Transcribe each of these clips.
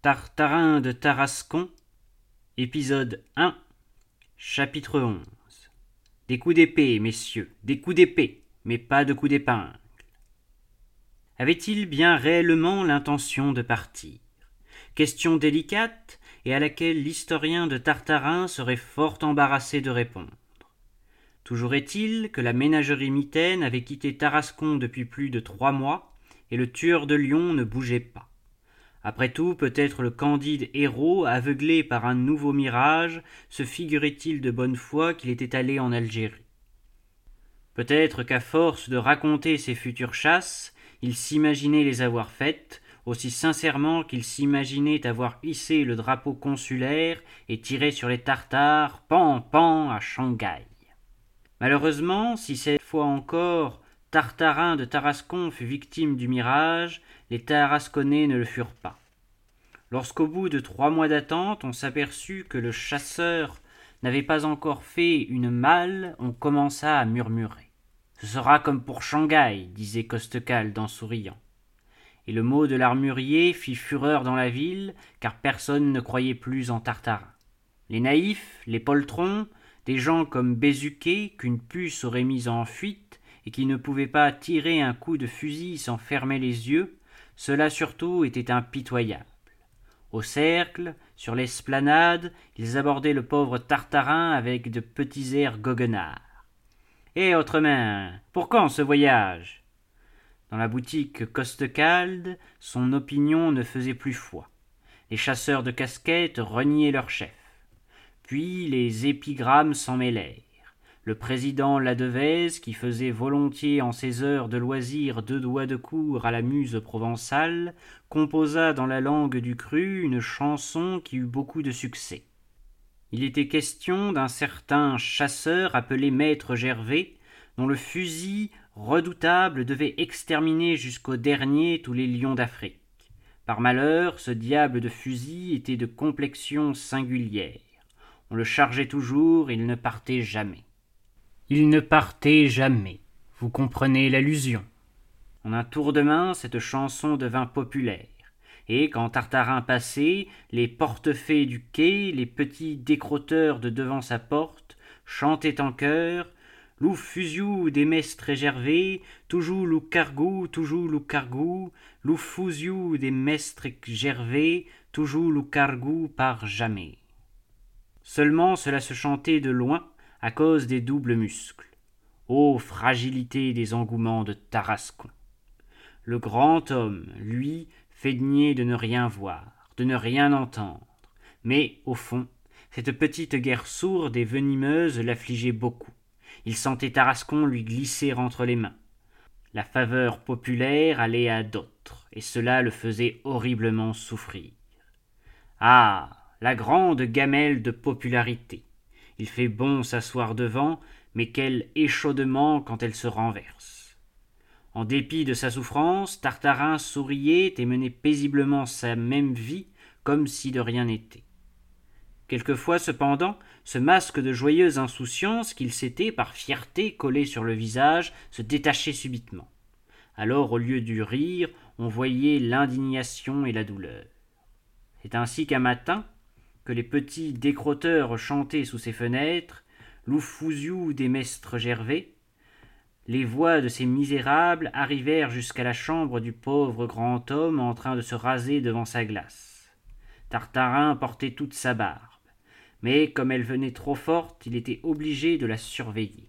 Tartarin de Tarascon, épisode 1, chapitre 11. Des coups d'épée, messieurs, des coups d'épée, mais pas de coups d'épingle. Avait-il bien réellement l'intention de partir? Question délicate et à laquelle l'historien de Tartarin serait fort embarrassé de répondre. Toujours est-il que la ménagerie mitaine avait quitté Tarascon depuis plus de trois mois, et le tueur de lions ne bougeait pas. Après tout, peut-être le candide héros, aveuglé par un nouveau mirage, se figurait-il de bonne foi qu'il était allé en Algérie? Peut-être qu'à force de raconter ses futures chasses, il s'imaginait les avoir faites, aussi sincèrement qu'il s'imaginait avoir hissé le drapeau consulaire et tiré sur les Tartares, pan, pan, à Shanghai. Malheureusement, si cette fois encore Tartarin de Tarascon fut victime du mirage, les Tarasconnais ne le furent pas. Lorsqu'au bout de trois mois d'attente, on s'aperçut que le chasseur n'avait pas encore fait une malle, on commença à murmurer. Ce sera comme pour Shanghai, disait Costecalde en souriant. Et le mot de l'armurier fit fureur dans la ville, car personne ne croyait plus en Tartarin. Les naïfs, les poltrons, des gens comme Bézuquet, qu'une puce aurait mis en fuite, et qui ne pouvaient pas tirer un coup de fusil sans fermer les yeux, cela surtout était impitoyable. Au cercle, sur l'esplanade, ils abordaient le pauvre Tartarin avec de petits airs goguenards. Eh, autre main, pour quand ce voyage? Dans la boutique Costecalde, son opinion ne faisait plus foi. Les chasseurs de casquettes reniaient leur chef. Puis les épigrammes s'en mêlèrent le président Ladevez, qui faisait volontiers en ses heures de loisir deux doigts de cour à la muse provençale, composa dans la langue du cru une chanson qui eut beaucoup de succès. Il était question d'un certain chasseur appelé Maître Gervais, dont le fusil redoutable devait exterminer jusqu'au dernier tous les lions d'Afrique. Par malheur, ce diable de fusil était de complexion singulière. On le chargeait toujours, il ne partait jamais. Il ne partait jamais. Vous comprenez l'allusion. En un tour de main, cette chanson devint populaire. Et quand Tartarin passait, les portefaix du quai, les petits décrotteurs de devant sa porte, chantaient en chœur Lou fusiou des mestres gervais, toujours lou cargou, toujours lou cargou, lou fusiou des mestres gervais, toujours lou cargou par jamais. Seulement cela se chantait de loin, à cause des doubles muscles. Ô fragilité des engouements de Tarascon. Le grand homme, lui, feignait de ne rien voir, de ne rien entendre, mais, au fond, cette petite guerre sourde et venimeuse l'affligeait beaucoup. Il sentait Tarascon lui glisser entre les mains. La faveur populaire allait à d'autres, et cela le faisait horriblement souffrir. Ah. La grande gamelle de popularité. Il fait bon s'asseoir devant, mais quel échaudement quand elle se renverse. En dépit de sa souffrance, Tartarin souriait et menait paisiblement sa même vie comme si de rien n'était. Quelquefois, cependant, ce masque de joyeuse insouciance qu'il s'était, par fierté, collé sur le visage, se détachait subitement. Alors, au lieu du rire, on voyait l'indignation et la douleur. C'est ainsi qu'un matin, que les petits décrotteurs chantaient sous ses fenêtres, l'oufouziou des mestres Gervais, les voix de ces misérables arrivèrent jusqu'à la chambre du pauvre grand homme en train de se raser devant sa glace. Tartarin portait toute sa barbe, mais comme elle venait trop forte, il était obligé de la surveiller.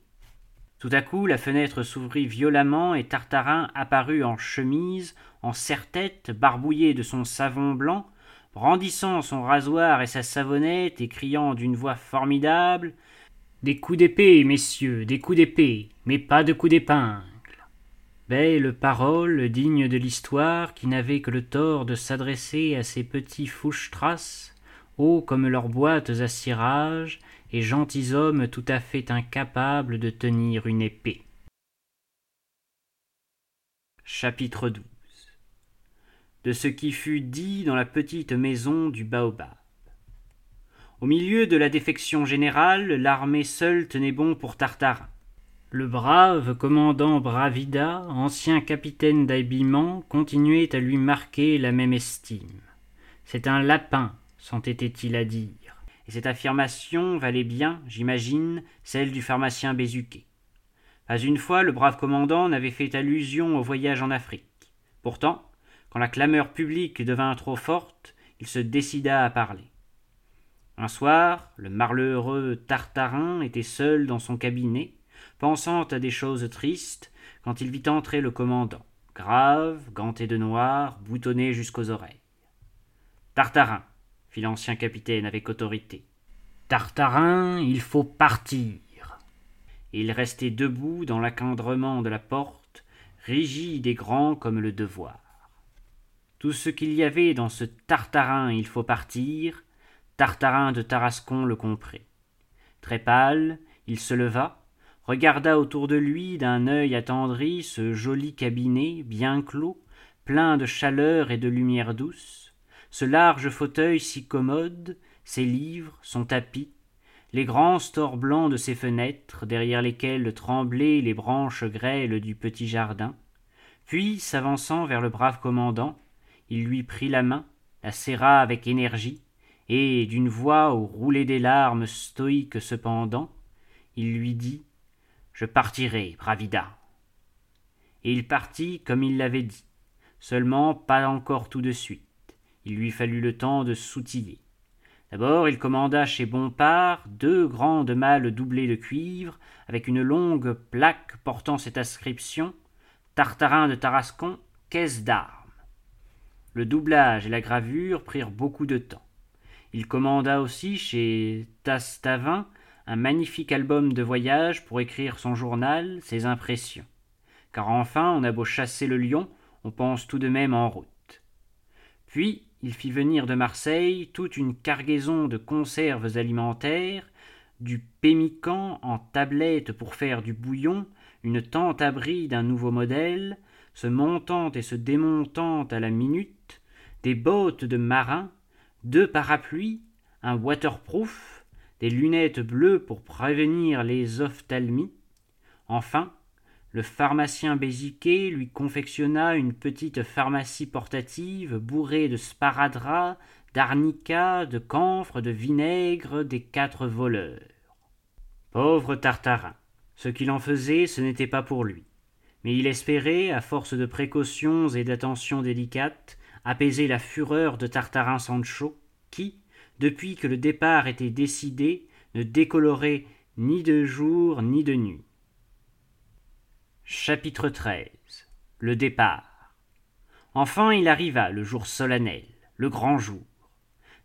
Tout à coup, la fenêtre s'ouvrit violemment et Tartarin apparut en chemise, en serre-tête, barbouillé de son savon blanc, brandissant son rasoir et sa savonnette et criant d'une voix formidable Des coups d'épée, messieurs, des coups d'épée, mais pas de coups d'épingle. Belle parole digne de l'histoire qui n'avait que le tort de s'adresser à ces petits fouche-traces, hauts comme leurs boîtes à cirage, et gentilshommes tout à fait incapables de tenir une épée. Chapitre de ce qui fut dit dans la petite maison du baobab. Au milieu de la défection générale, l'armée seule tenait bon pour Tartarin. Le brave commandant Bravida, ancien capitaine d'habillement, continuait à lui marquer la même estime. C'est un lapin, s'entêtait-il à dire. Et cette affirmation valait bien, j'imagine, celle du pharmacien Bézuquet. Pas une fois le brave commandant n'avait fait allusion au voyage en Afrique. Pourtant, quand la clameur publique devint trop forte, il se décida à parler. Un soir, le malheureux Tartarin était seul dans son cabinet, pensant à des choses tristes, quand il vit entrer le commandant, grave, ganté de noir, boutonné jusqu'aux oreilles. Tartarin, fit l'ancien capitaine avec autorité. Tartarin, il faut partir. Et il restait debout dans l'accadrement de la porte, rigide et grand comme le devoir. Tout ce qu'il y avait dans ce Tartarin, il faut partir, Tartarin de Tarascon le comprit. Très pâle, il se leva, regarda autour de lui d'un œil attendri ce joli cabinet bien clos, plein de chaleur et de lumière douce, ce large fauteuil si commode, ses livres, son tapis, les grands stores blancs de ses fenêtres, derrière lesquels tremblaient les branches grêles du petit jardin. Puis, s'avançant vers le brave commandant, il lui prit la main, la serra avec énergie, et, d'une voix où roulaient des larmes stoïques cependant, il lui dit Je partirai, Bravida. Et il partit comme il l'avait dit, seulement pas encore tout de suite. Il lui fallut le temps de s'outiller. D'abord, il commanda chez Bompard deux grandes malles doublées de cuivre, avec une longue plaque portant cette inscription Tartarin de Tarascon, caisse d'armes. Le doublage et la gravure prirent beaucoup de temps. Il commanda aussi chez Tastavin un magnifique album de voyage pour écrire son journal, ses impressions. Car enfin, on a beau chasser le lion, on pense tout de même en route. Puis, il fit venir de Marseille toute une cargaison de conserves alimentaires, du pémican en tablettes pour faire du bouillon, une tente abri d'un nouveau modèle, se montant et se démontant à la minute, des bottes de marin, deux parapluies, un waterproof, des lunettes bleues pour prévenir les ophtalmies. Enfin, le pharmacien Béziquet lui confectionna une petite pharmacie portative bourrée de sparadrap, d'arnica, de camphre, de vinaigre, des quatre voleurs. Pauvre Tartarin. Ce qu'il en faisait, ce n'était pas pour lui. Mais il espérait, à force de précautions et d'attentions délicates, apaiser la fureur de Tartarin Sancho, qui, depuis que le départ était décidé, ne décolorait ni de jour ni de nuit. Chapitre XIII Le départ. Enfin il arriva le jour solennel, le grand jour.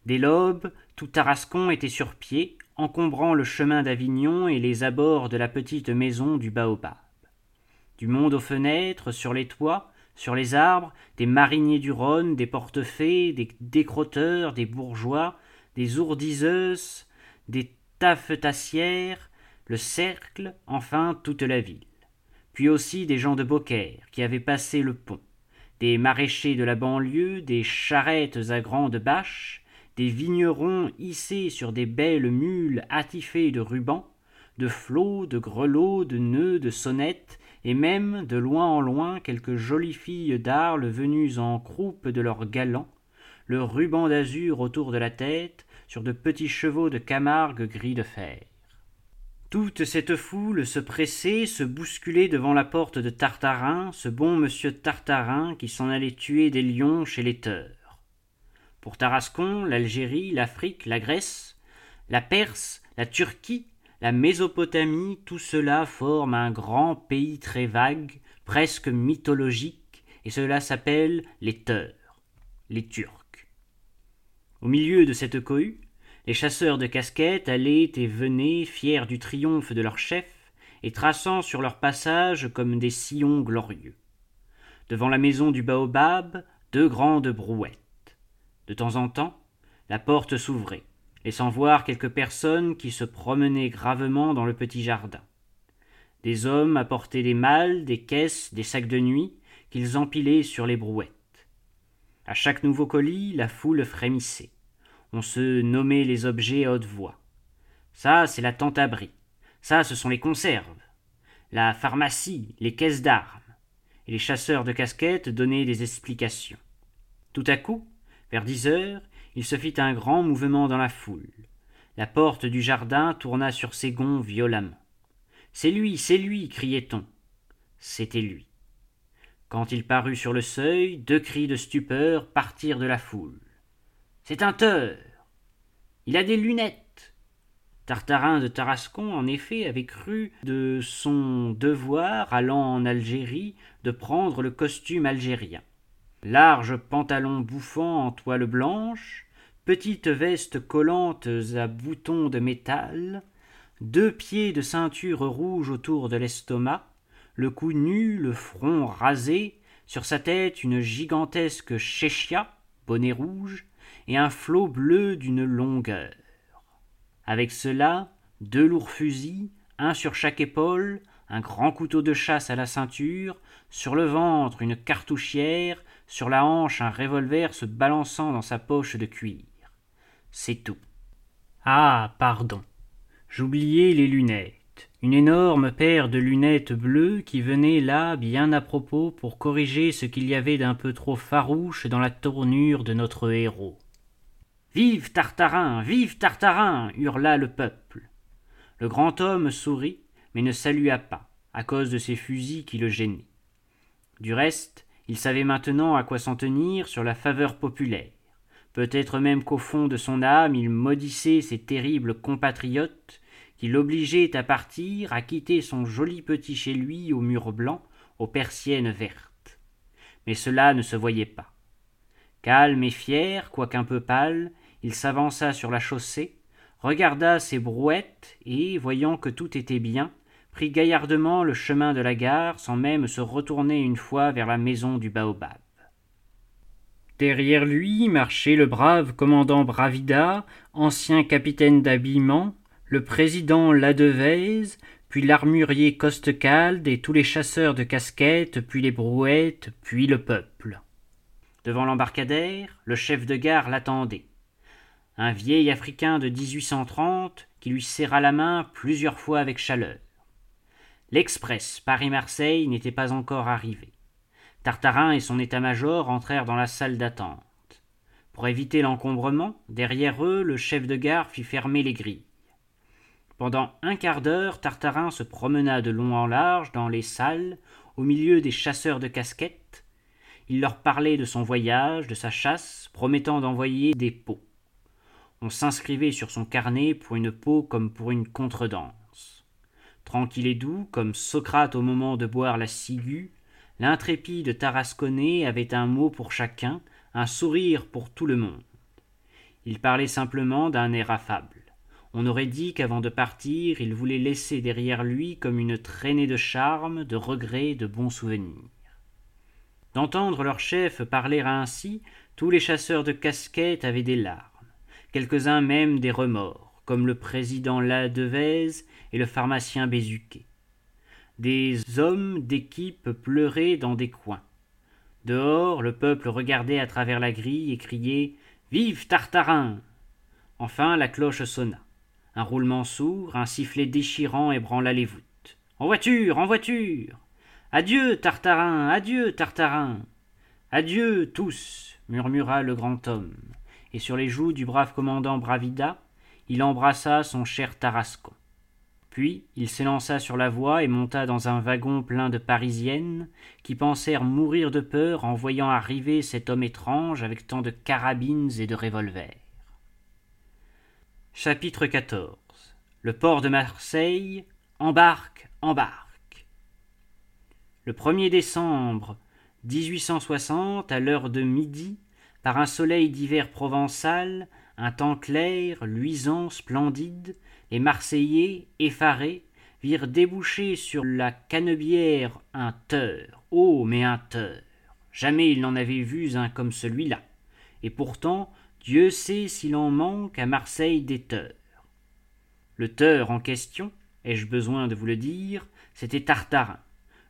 Dès l'aube, tout Tarascon était sur pied, encombrant le chemin d'Avignon et les abords de la petite maison du Baobab. Du monde aux fenêtres, sur les toits, sur les arbres, des mariniers du Rhône, des portefaix, des décrotteurs, des bourgeois, des ourdiseuses, des taffetassières, le cercle, enfin toute la ville. Puis aussi des gens de Beaucaire qui avaient passé le pont, des maraîchers de la banlieue, des charrettes à grandes bâches, des vignerons hissés sur des belles mules attifées de rubans, de flots, de grelots, de nœuds, de sonnettes, et même, de loin en loin, quelques jolies filles d'Arles venues en croupe de leurs galants, le ruban d'azur autour de la tête, sur de petits chevaux de Camargue gris de fer. Toute cette foule se pressait, se bousculait devant la porte de Tartarin, ce bon monsieur Tartarin qui s'en allait tuer des lions chez les teurs. Pour Tarascon, l'Algérie, l'Afrique, la Grèce, la Perse, la Turquie, la Mésopotamie, tout cela forme un grand pays très vague, presque mythologique, et cela s'appelle les teurs, les Turcs. Au milieu de cette cohue, les chasseurs de casquettes allaient et venaient, fiers du triomphe de leur chef, et traçant sur leur passage comme des sillons glorieux. Devant la maison du baobab, deux grandes brouettes. De temps en temps, la porte s'ouvrait, laissant voir quelques personnes qui se promenaient gravement dans le petit jardin. Des hommes apportaient des malles, des caisses, des sacs de nuit, qu'ils empilaient sur les brouettes. À chaque nouveau colis, la foule frémissait on se nommait les objets à haute voix. Ça, c'est la tente abri. Ça, ce sont les conserves. La pharmacie, les caisses d'armes. Et les chasseurs de casquettes donnaient des explications. Tout à coup, vers dix heures, il se fit un grand mouvement dans la foule. La porte du jardin tourna sur ses gonds violemment. C'est lui, c'est lui, criait-on. C'était lui. Quand il parut sur le seuil, deux cris de stupeur partirent de la foule. C'est un teur. Il a des lunettes. Tartarin de Tarascon, en effet, avait cru de son devoir, allant en Algérie, de prendre le costume algérien. Large pantalon bouffant en toile blanche, petites vestes collantes à boutons de métal, deux pieds de ceinture rouge autour de l'estomac, le cou nu, le front rasé, sur sa tête une gigantesque chéchia, bonnet rouge, et un flot bleu d'une longueur. Avec cela, deux lourds fusils, un sur chaque épaule, un grand couteau de chasse à la ceinture, sur le ventre une cartouchière, sur la hanche un revolver se balançant dans sa poche de cuir. C'est tout. Ah, pardon. J'oubliais les lunettes. Une énorme paire de lunettes bleues qui venait là bien à propos pour corriger ce qu'il y avait d'un peu trop farouche dans la tournure de notre héros. Vive Tartarin. Vive Tartarin. hurla le peuple. Le grand homme sourit, mais ne salua pas, à cause de ses fusils qui le gênaient. Du reste, il savait maintenant à quoi s'en tenir sur la faveur populaire. Peut-être même qu'au fond de son âme il maudissait ses terribles compatriotes qui l'obligeaient à partir, à quitter son joli petit chez lui aux murs blancs, aux persiennes vertes. Mais cela ne se voyait pas. Calme et fier, quoiqu'un peu pâle, il s'avança sur la chaussée, regarda ses brouettes et, voyant que tout était bien, prit gaillardement le chemin de la gare sans même se retourner une fois vers la maison du baobab. Derrière lui marchait le brave commandant Bravida, ancien capitaine d'habillement, le président Ladevez, puis l'armurier Costecalde et tous les chasseurs de casquettes, puis les brouettes, puis le peuple. Devant l'embarcadère, le chef de gare l'attendait un vieil Africain de 1830 qui lui serra la main plusieurs fois avec chaleur. L'express Paris-Marseille n'était pas encore arrivé. Tartarin et son état-major entrèrent dans la salle d'attente. Pour éviter l'encombrement, derrière eux, le chef de gare fit fermer les grilles. Pendant un quart d'heure, Tartarin se promena de long en large dans les salles, au milieu des chasseurs de casquettes. Il leur parlait de son voyage, de sa chasse, promettant d'envoyer des pots on s'inscrivait sur son carnet pour une peau comme pour une contredanse. Tranquille et doux, comme Socrate au moment de boire la ciguë, l'intrépide tarasconnais avait un mot pour chacun, un sourire pour tout le monde. Il parlait simplement d'un air affable. On aurait dit qu'avant de partir, il voulait laisser derrière lui comme une traînée de charme, de regrets, de bons souvenirs. D'entendre leur chef parler ainsi, tous les chasseurs de casquettes avaient des larmes quelques-uns même des remords, comme le président Ladevez et le pharmacien Bézuquet. Des hommes d'équipe pleuraient dans des coins. Dehors, le peuple regardait à travers la grille et criait Vive Tartarin Enfin, la cloche sonna. Un roulement sourd, un sifflet déchirant ébranla les voûtes. En voiture, en voiture Adieu, Tartarin, adieu, Tartarin Adieu, tous murmura le grand homme et sur les joues du brave commandant Bravida, il embrassa son cher Tarascon. Puis il s'élança sur la voie et monta dans un wagon plein de Parisiennes qui pensèrent mourir de peur en voyant arriver cet homme étrange avec tant de carabines et de revolvers. Chapitre XIV Le port de Marseille embarque, embarque. Le 1er décembre 1860, à l'heure de midi, par un soleil d'hiver provençal, un temps clair, luisant, splendide, les Marseillais, effarés, virent déboucher sur la canebière un teur. Oh, mais un teur Jamais ils n'en avaient vu un comme celui-là. Et pourtant, Dieu sait s'il en manque à Marseille des teurs. Le teur en question, ai-je besoin de vous le dire, c'était Tartarin,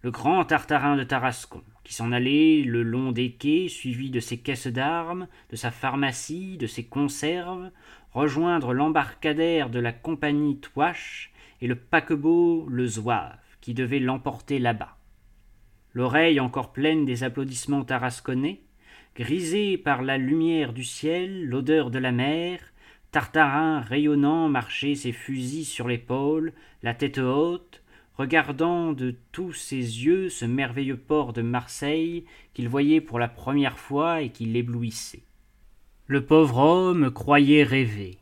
le grand Tartarin de Tarascon qui s'en allait le long des quais, suivi de ses caisses d'armes, de sa pharmacie, de ses conserves, rejoindre l'embarcadère de la compagnie Touache et le paquebot le Zouave, qui devait l'emporter là-bas. L'oreille encore pleine des applaudissements tarasconnais, Grisé par la lumière du ciel, l'odeur de la mer, Tartarin rayonnant marchait ses fusils sur l'épaule, la tête haute, regardant de tous ses yeux ce merveilleux port de Marseille qu'il voyait pour la première fois et qui l'éblouissait. Le pauvre homme croyait rêver.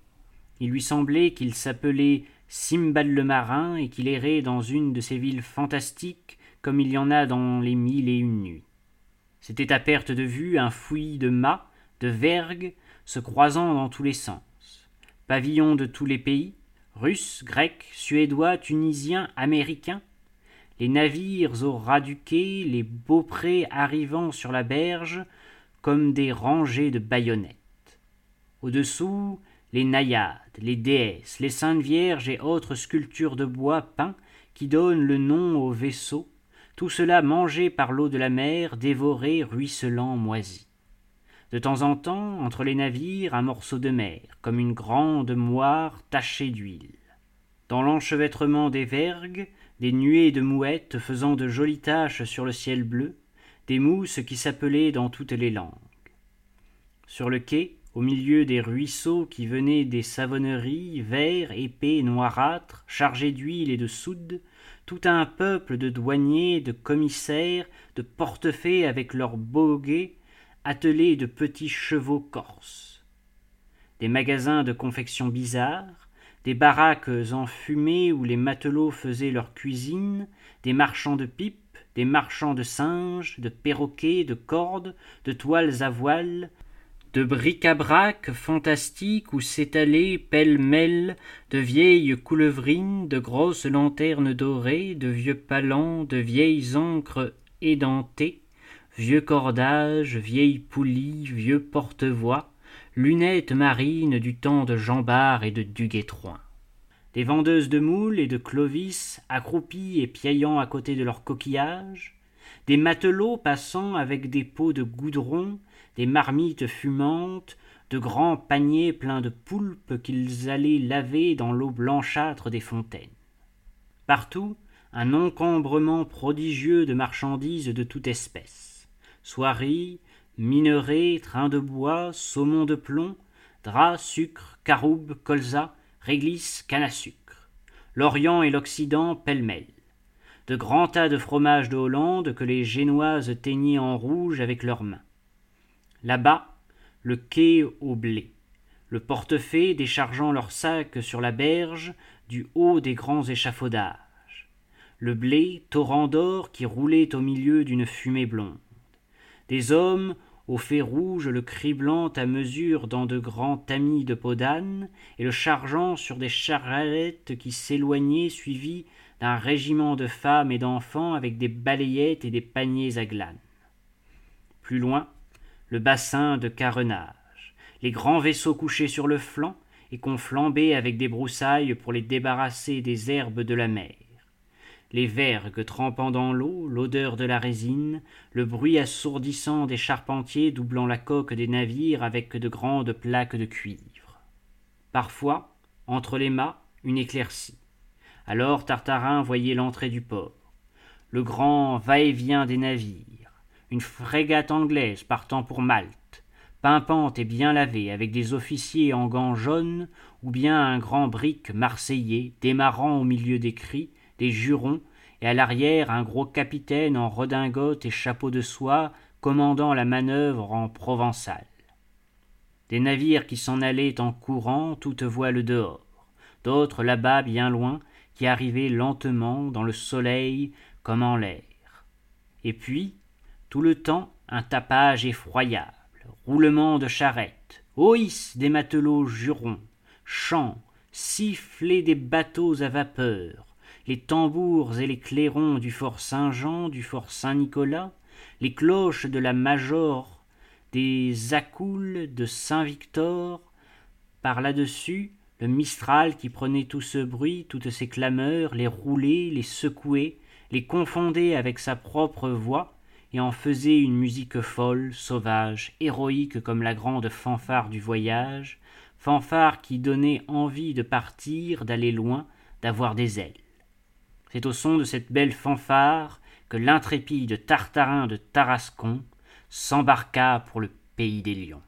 Il lui semblait qu'il s'appelait Simbad le marin et qu'il errait dans une de ces villes fantastiques comme il y en a dans les mille et une nuits. C'était à perte de vue un fouillis de mâts, de vergues, se croisant dans tous les sens. Pavillons de tous les pays, Russes, Grecs, Suédois, Tunisiens, Américains, les navires au ras du quai, les beauprés arrivant sur la berge, comme des rangées de baïonnettes. Au-dessous, les naïades, les déesses, les saintes vierges et autres sculptures de bois peints qui donnent le nom aux vaisseaux, tout cela mangé par l'eau de la mer, dévoré, ruisselant, moisi. De temps en temps, entre les navires, un morceau de mer, comme une grande moire tachée d'huile. Dans l'enchevêtrement des vergues, des nuées de mouettes faisant de jolies taches sur le ciel bleu, des mousses qui s'appelaient dans toutes les langues. Sur le quai, au milieu des ruisseaux qui venaient des savonneries, verts, épais, noirâtres, chargés d'huile et de soude, tout un peuple de douaniers, de commissaires, de portefaix avec leurs boguets, attelés de petits chevaux corses. Des magasins de confections bizarres, des baraques enfumées où les matelots faisaient leur cuisine, des marchands de pipes, des marchands de singes, de perroquets, de cordes, de toiles à voiles, de bric-à-brac fantastique où s'étalaient pêle-mêle de vieilles coulevrines, de grosses lanternes dorées, de vieux palans, de vieilles ancres édentées, vieux cordages, vieilles poulies, vieux porte-voix, lunettes marines du temps de Jean Bart et de Duguay-Trouin. Des vendeuses de moules et de clovis accroupies et piaillant à côté de leurs coquillages, des matelots passant avec des pots de goudron, des marmites fumantes, de grands paniers pleins de poulpes qu'ils allaient laver dans l'eau blanchâtre des fontaines. Partout, un encombrement prodigieux de marchandises de toute espèce. Soieries, minerais, trains de bois, saumons de plomb, draps, sucre, caroubes, colza, réglisse, canne à sucre. L'Orient et l'Occident pêle-mêle. De grands tas de fromages de Hollande que les Génoises teignaient en rouge avec leurs mains. Là-bas, le quai au blé, le portefaix déchargeant leurs sacs sur la berge du haut des grands échafaudages, le blé, torrent d'or qui roulait au milieu d'une fumée blonde, des hommes au fait rouge le criblant à mesure dans de grands tamis de peau d'âne, et le chargeant sur des charrettes qui s'éloignaient suivis d'un régiment de femmes et d'enfants avec des balayettes et des paniers à glanes. Plus loin, le bassin de carenage, les grands vaisseaux couchés sur le flanc et qu'on flambait avec des broussailles pour les débarrasser des herbes de la mer, les vergues trempant dans l'eau, l'odeur de la résine, le bruit assourdissant des charpentiers doublant la coque des navires avec de grandes plaques de cuivre. Parfois, entre les mâts, une éclaircie. Alors Tartarin voyait l'entrée du port, le grand va-et-vient des navires, une frégate anglaise partant pour Malte, pimpante et bien lavée, avec des officiers en gants jaunes, ou bien un grand brick marseillais démarrant au milieu des cris, des jurons, et à l'arrière un gros capitaine en redingote et chapeau de soie commandant la manœuvre en provençal. Des navires qui s'en allaient en courant, toutes voiles dehors, d'autres là-bas bien loin, qui arrivaient lentement dans le soleil comme en l'air. Et puis, tout le temps un tapage effroyable, roulement de charrettes, oïs des matelots jurons, chants, sifflets des bateaux à vapeur, les tambours et les clairons du fort Saint-Jean, du fort Saint-Nicolas, les cloches de la Major, des accoules de Saint-Victor, par là-dessus, le Mistral qui prenait tout ce bruit, toutes ces clameurs, les roulait, les secouait, les confondait avec sa propre voix, et en faisait une musique folle, sauvage, héroïque comme la grande fanfare du voyage, fanfare qui donnait envie de partir, d'aller loin, d'avoir des ailes. C'est au son de cette belle fanfare que l'intrépide Tartarin de Tarascon s'embarqua pour le pays des lions.